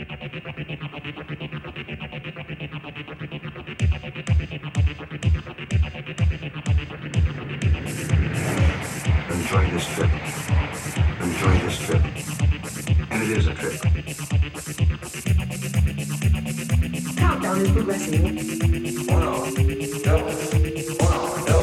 Enjoy this trip. Enjoy this trip. And it is a trip. Countdown is progressing. Uno, dos, uno, dos, tres,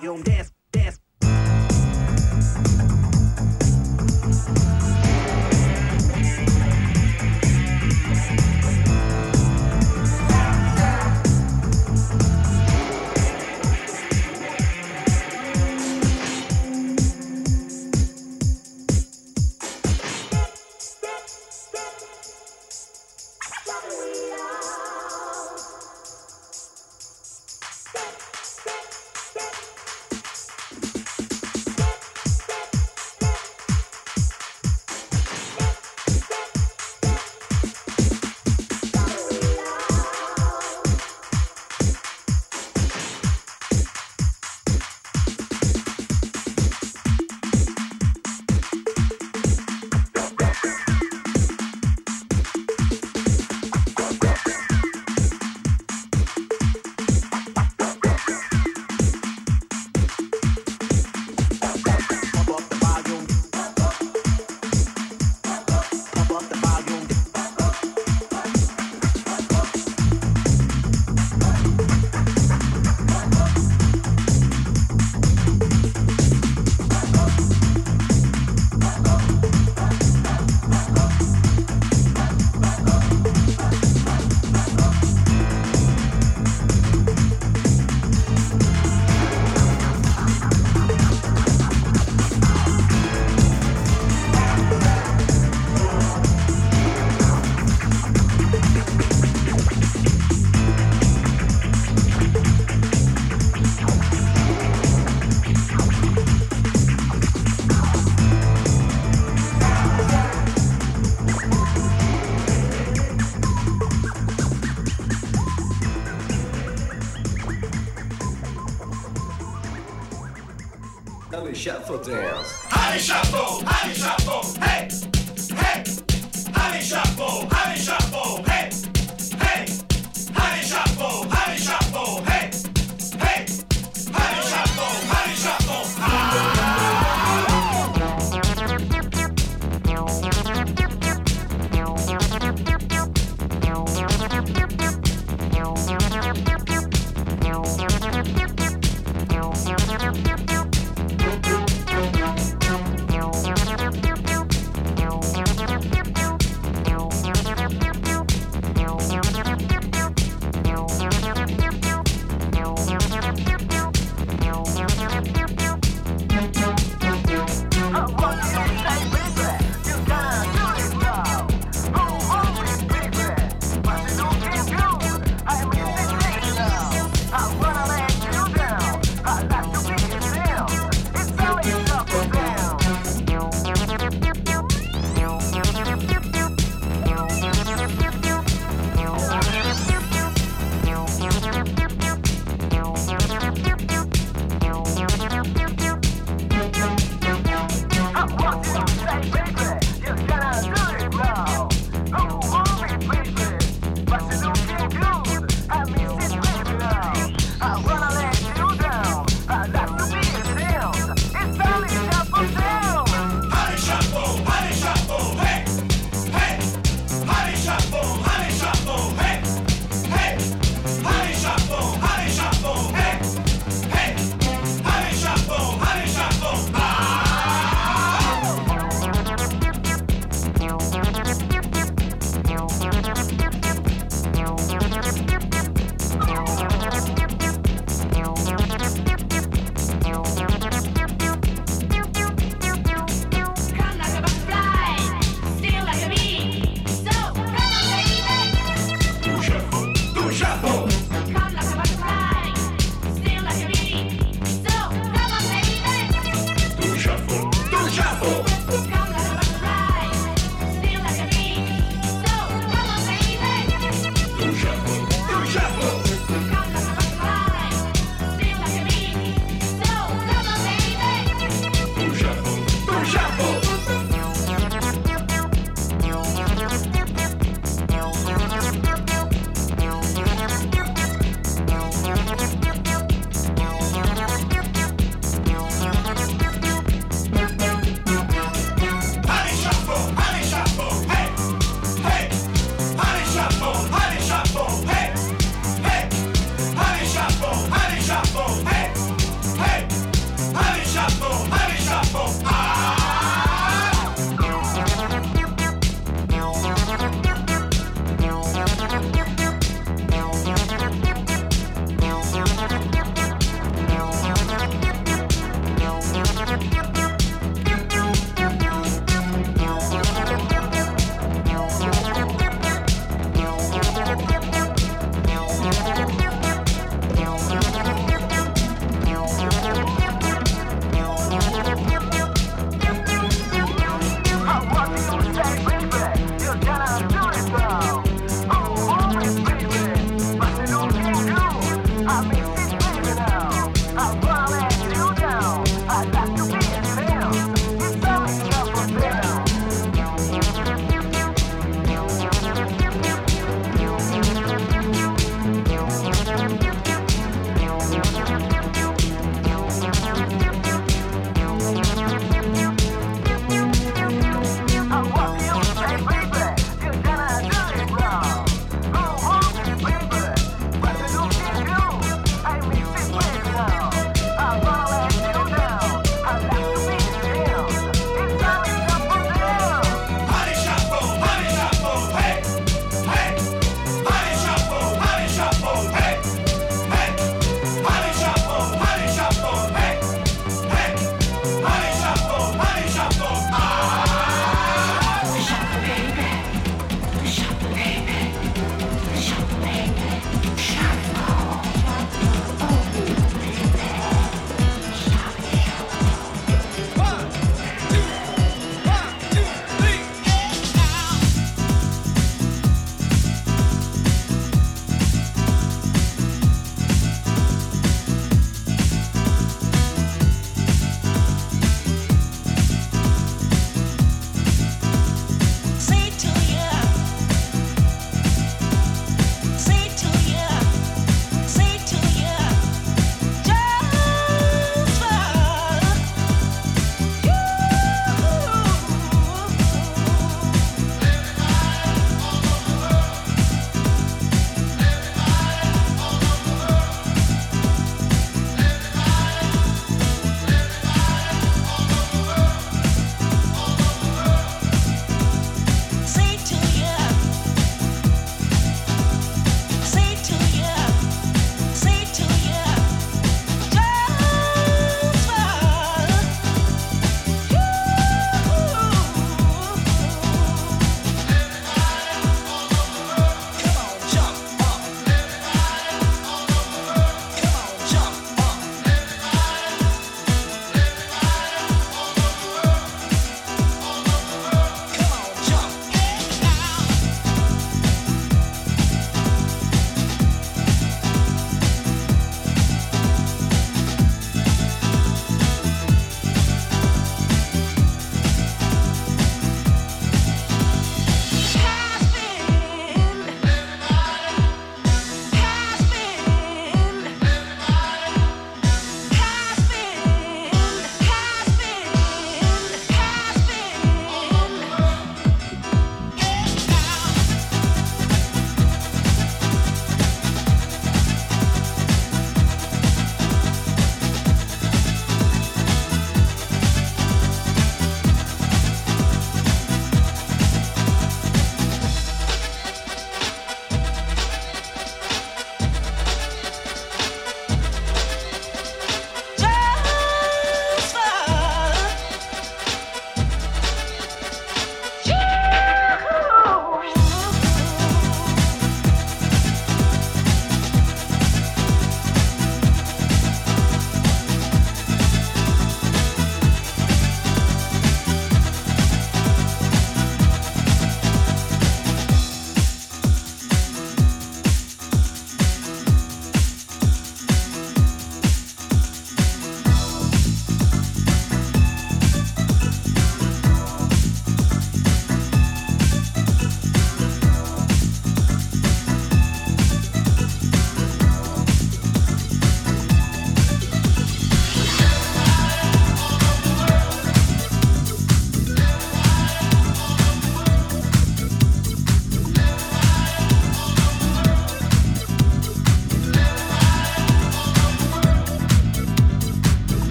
shuffle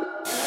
Bye.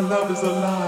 Love is alive.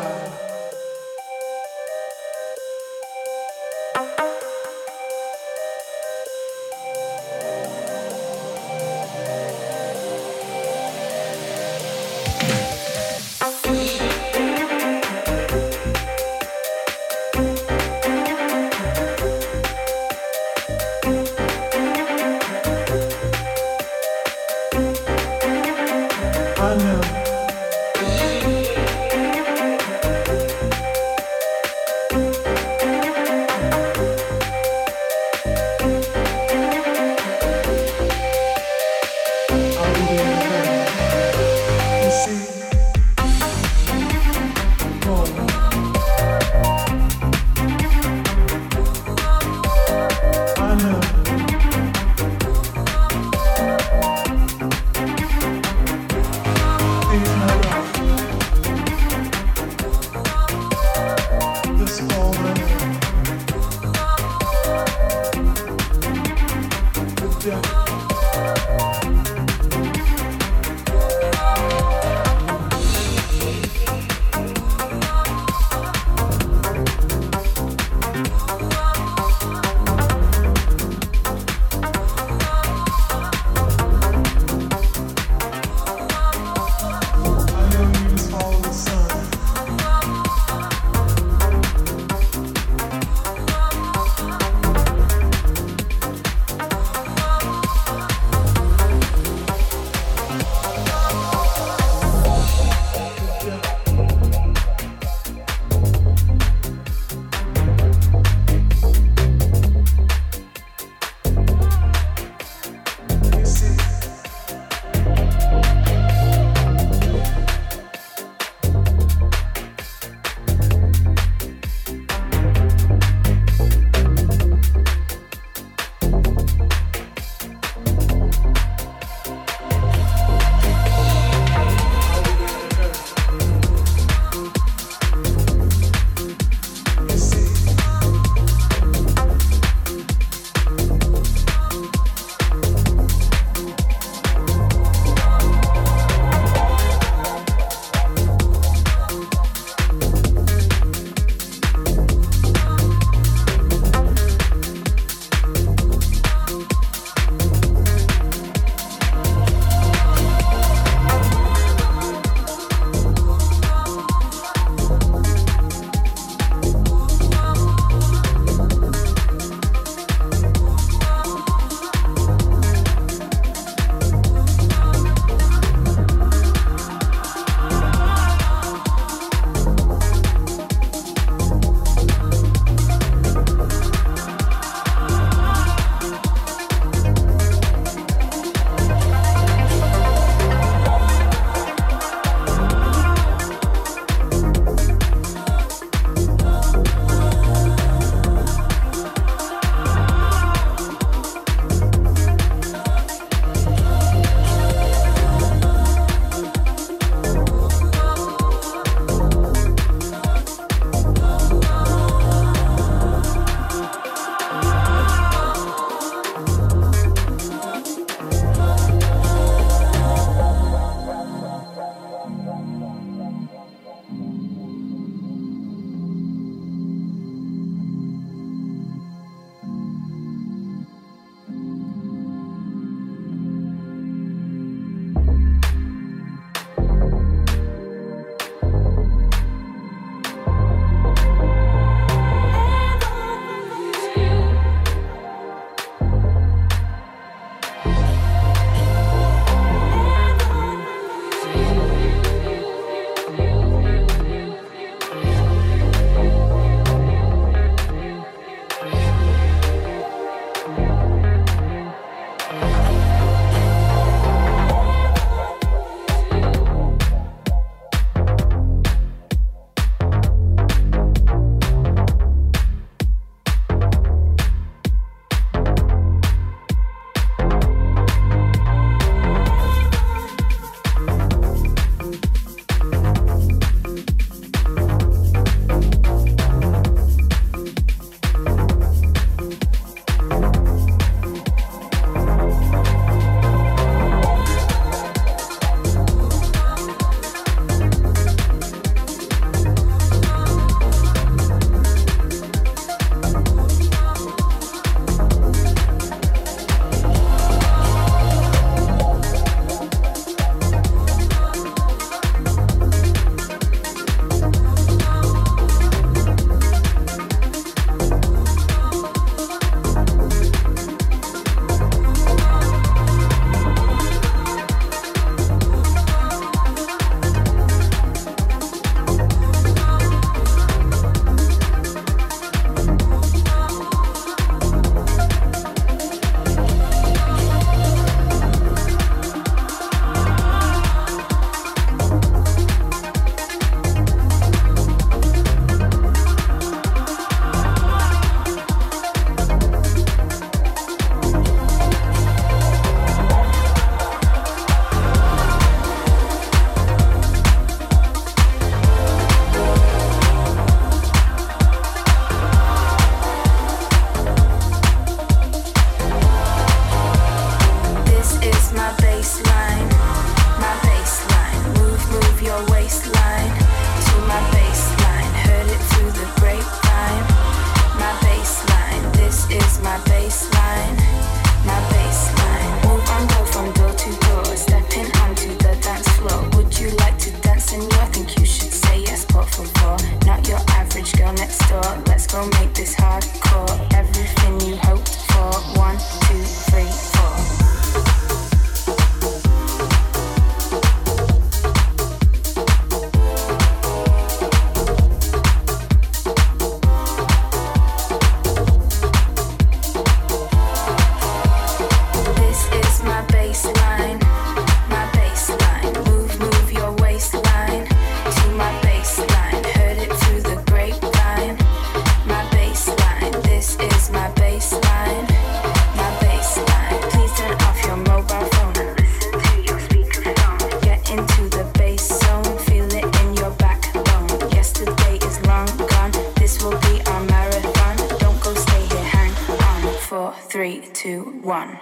two, one.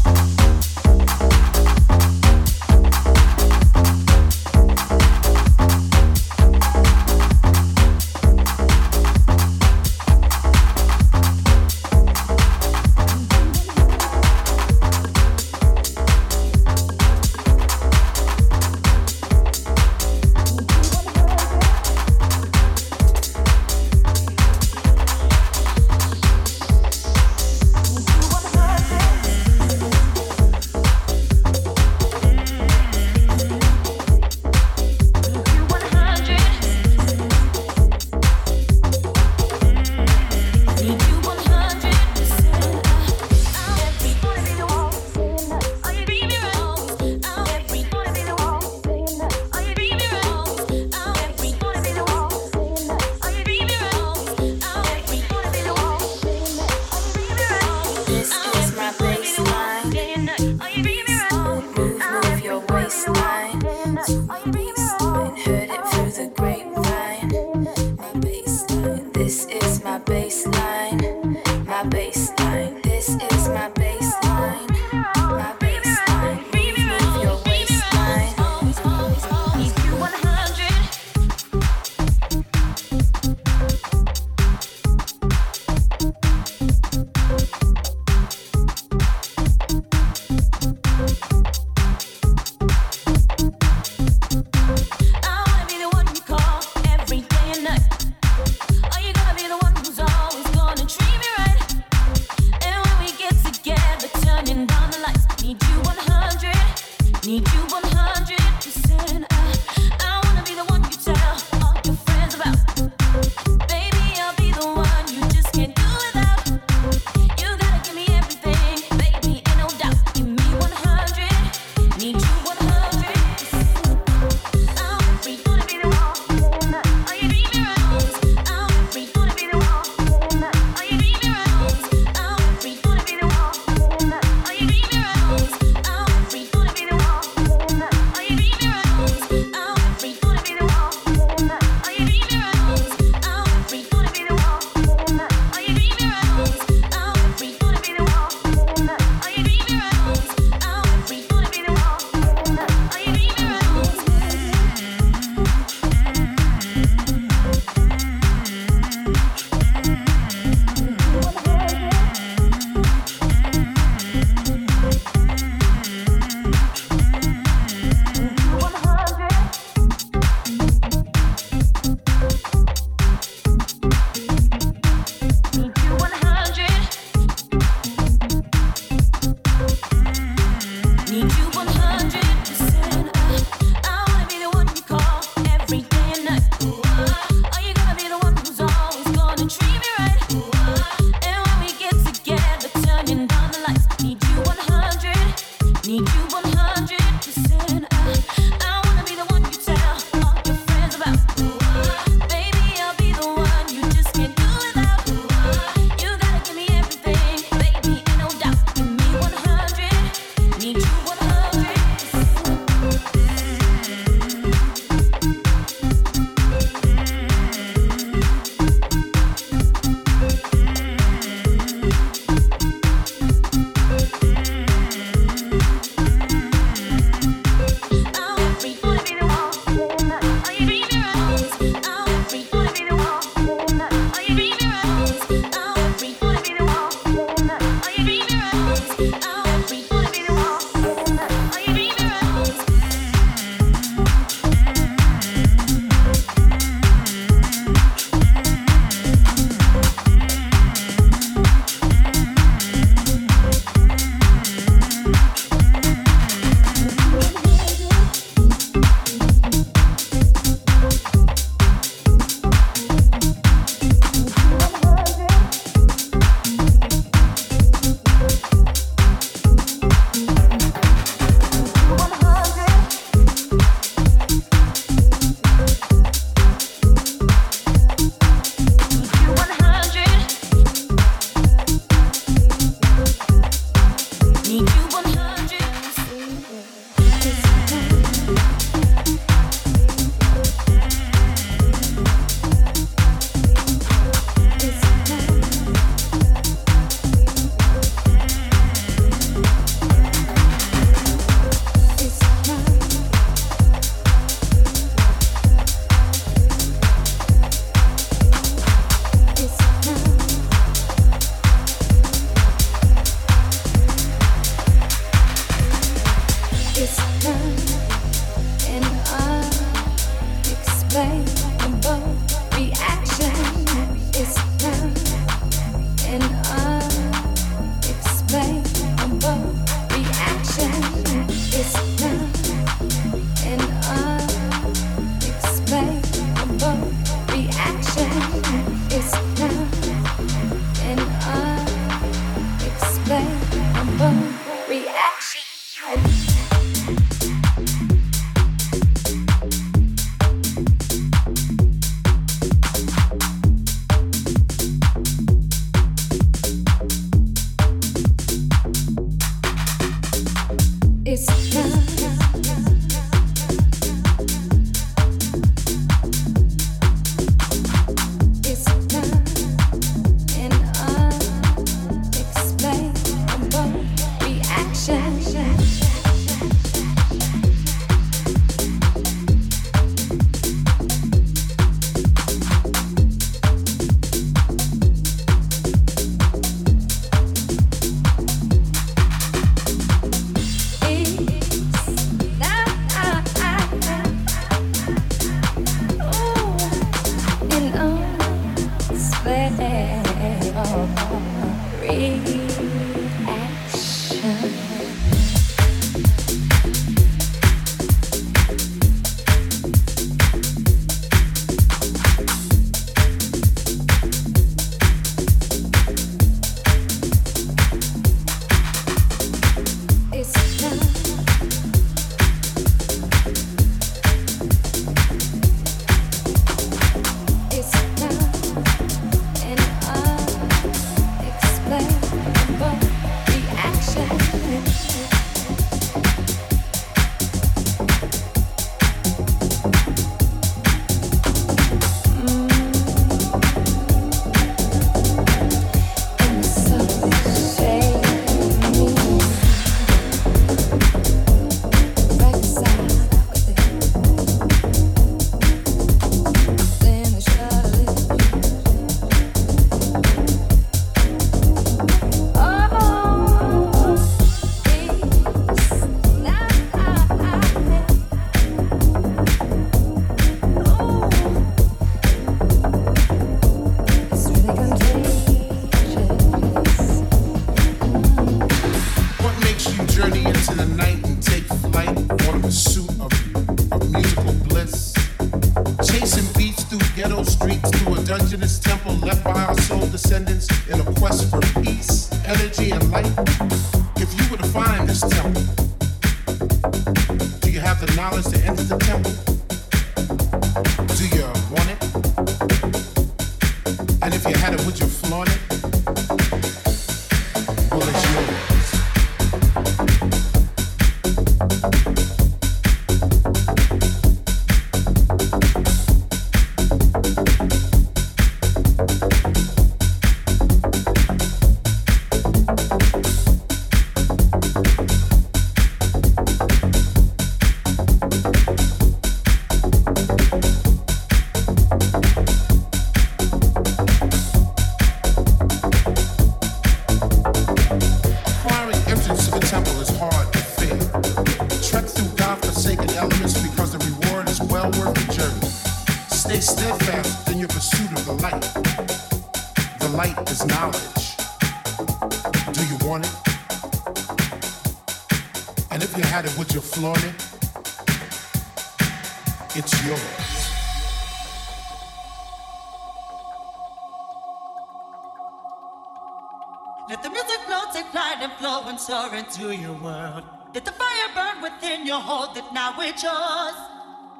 Into your world. Let the fire burn within your hold it now it's yours.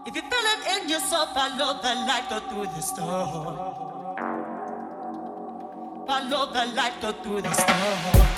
If you feel it in yourself, follow the light, go through the storm. Follow the light, go through the storm.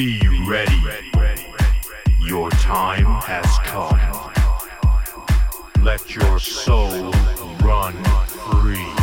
Be ready. Your time has come. Let your soul run free.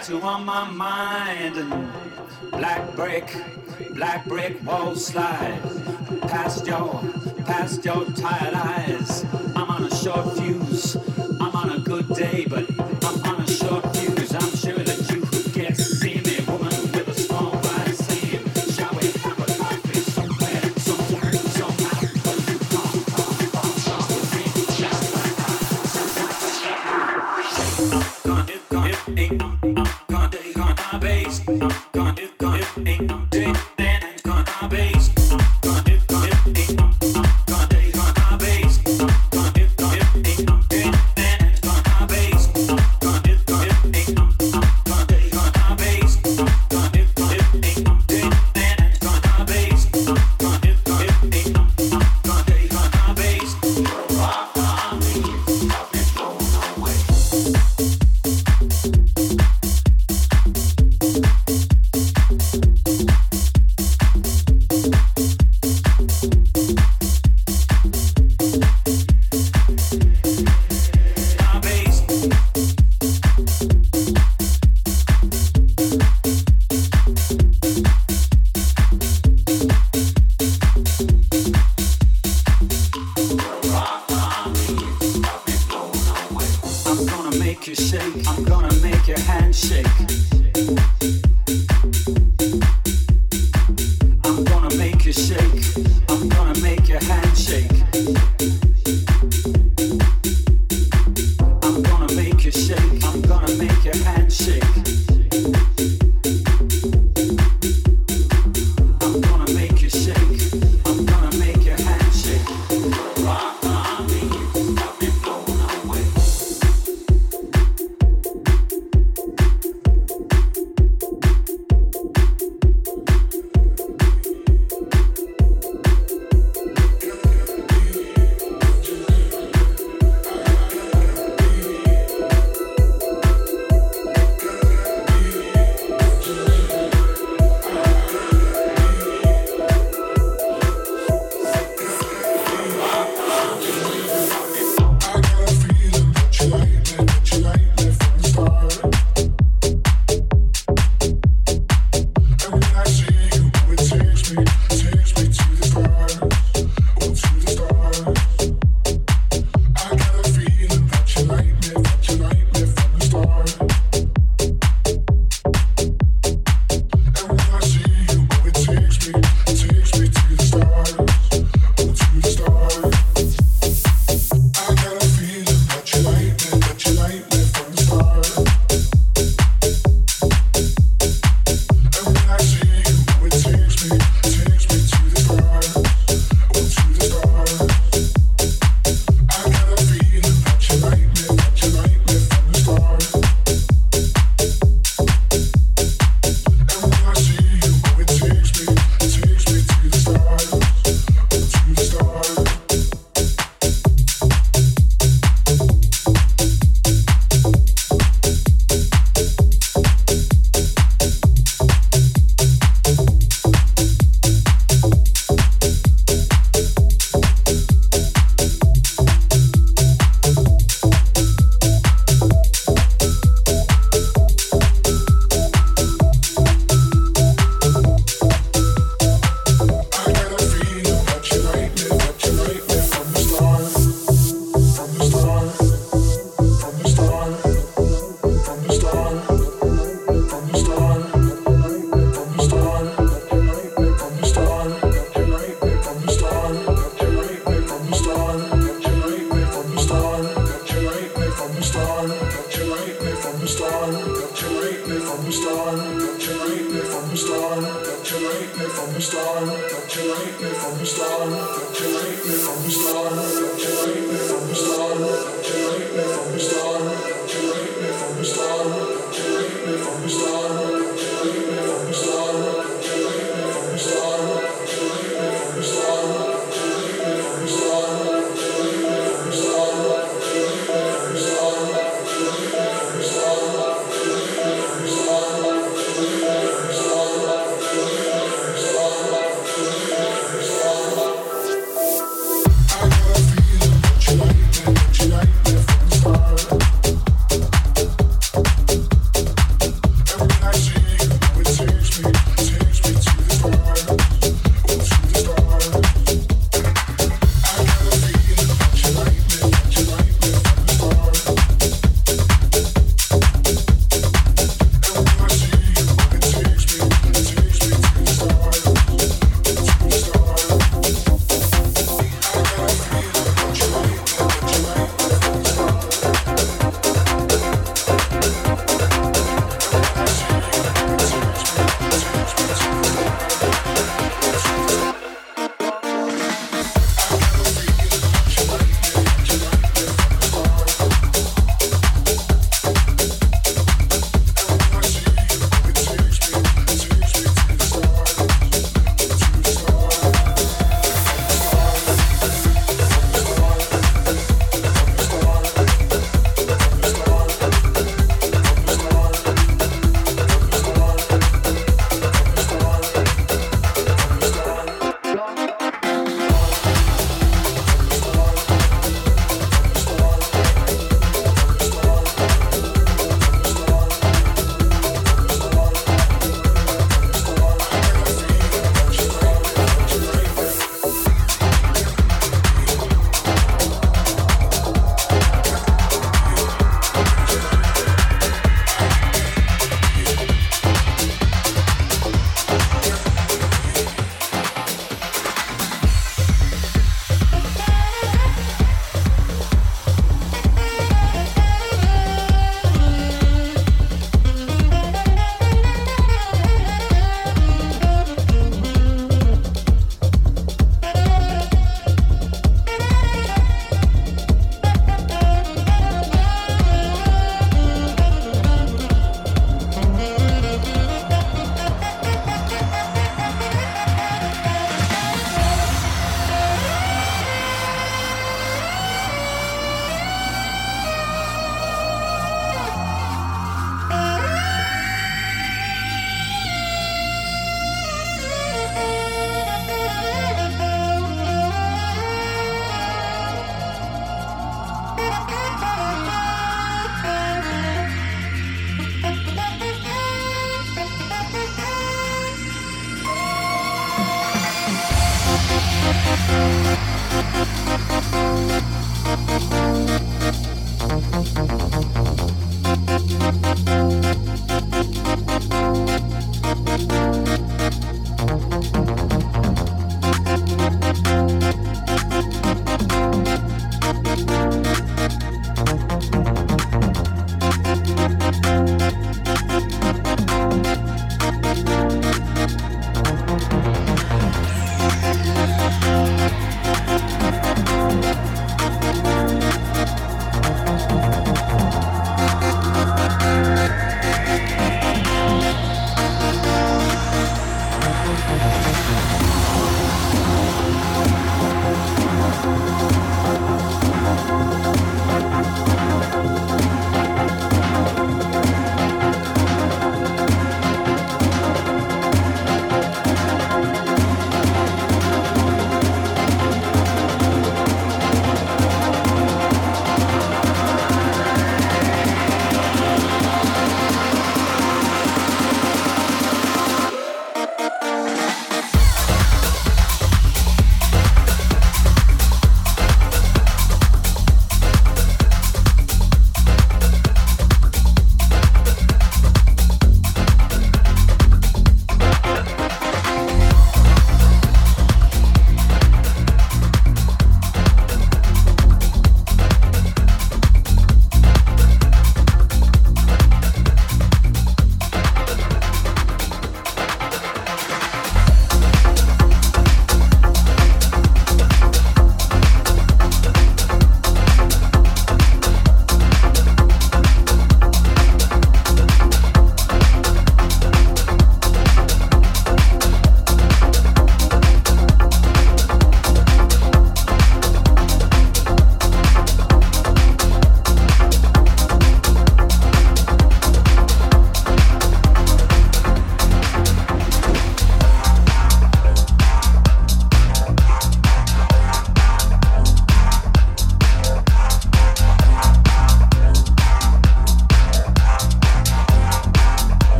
Head, tattoo on my mind,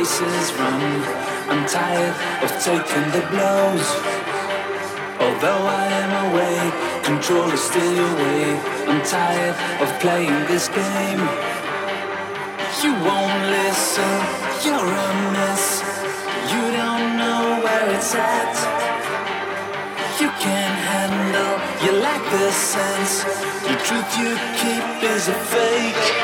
the races run. I'm tired of taking the blows. Although I am away, control is still your way. I'm tired of playing this game. You won't listen, you're a mess. You don't know where it's at. You can't handle, you lack the sense. The truth you keep is a fake.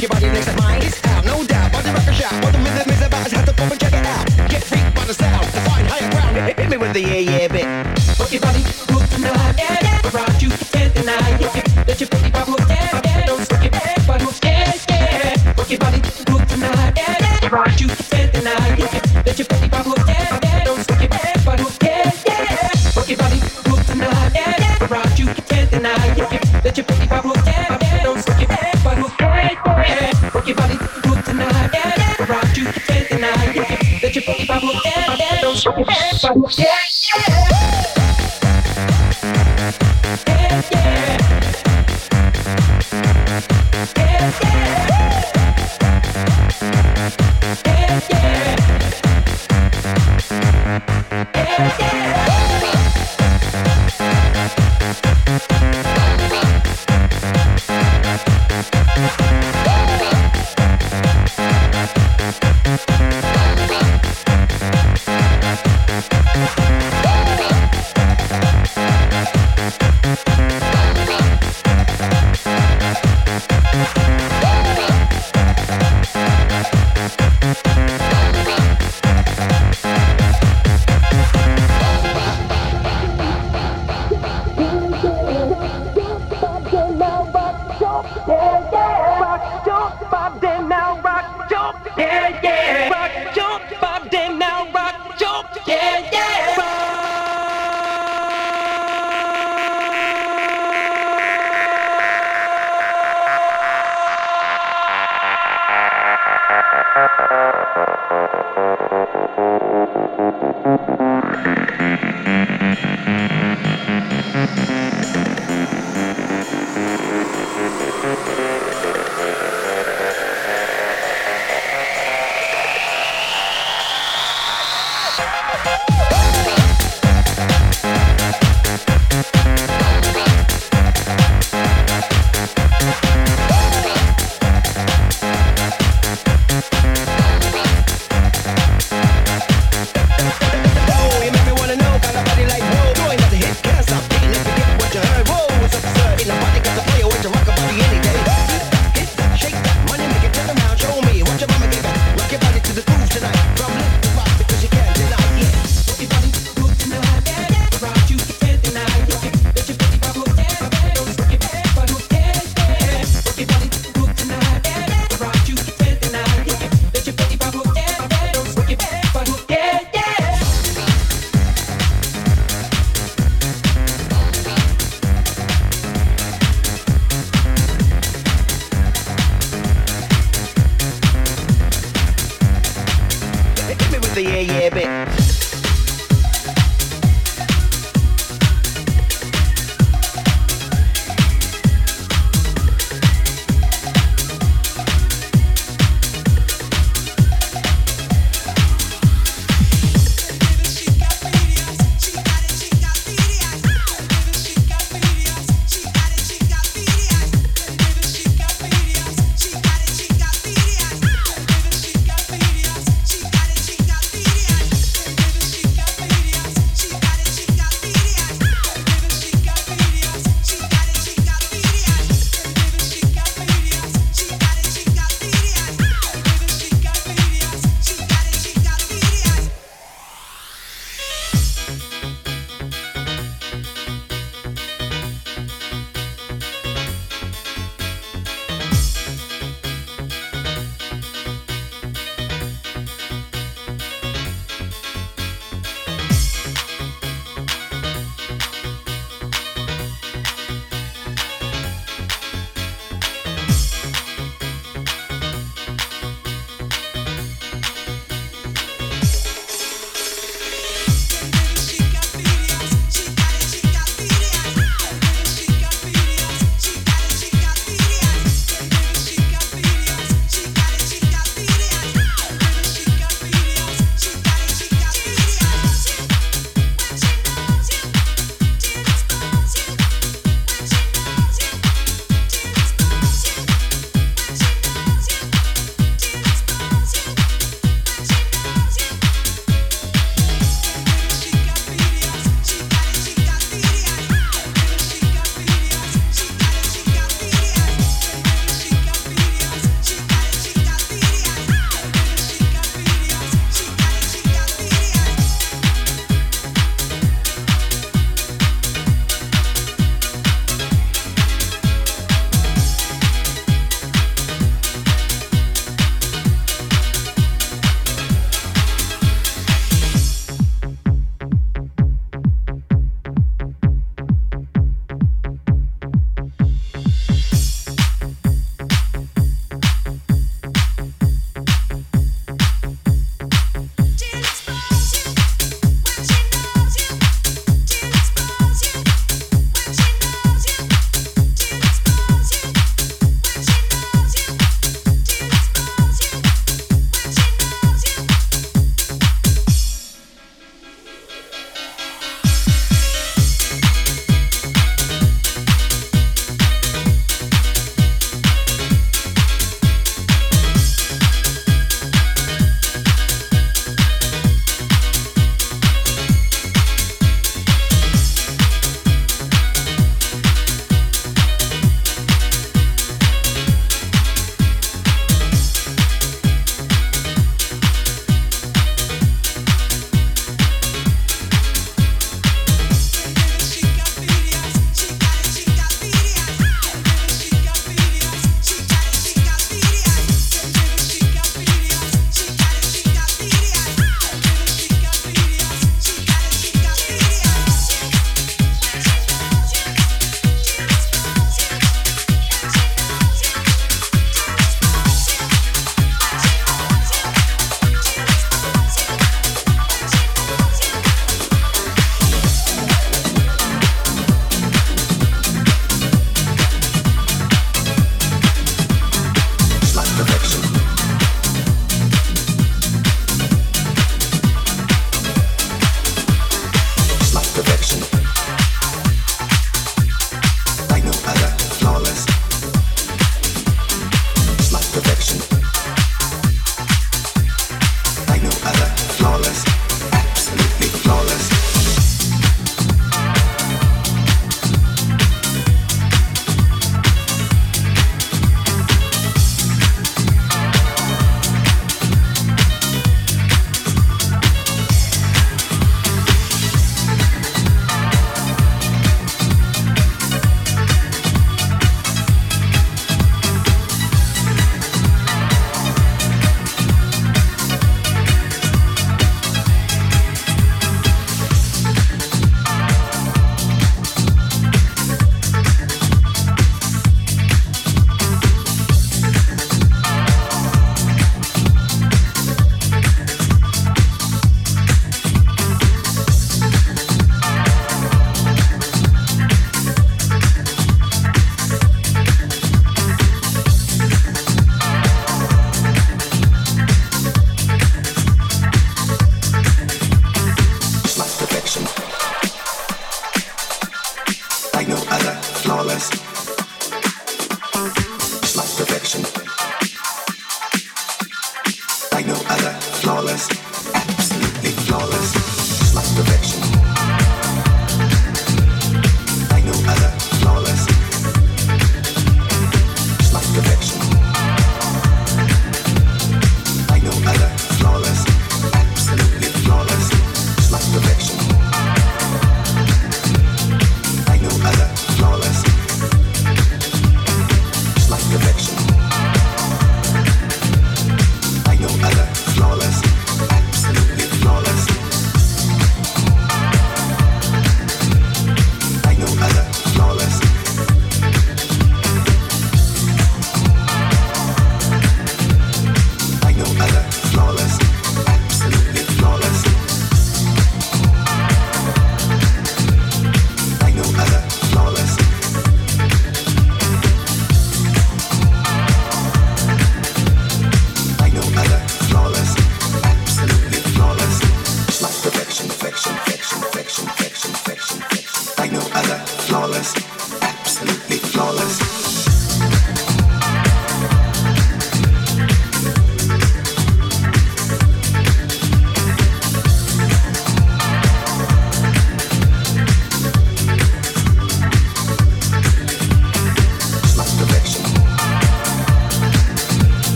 Your body next to mine.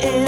Here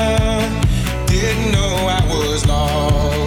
know I was lost.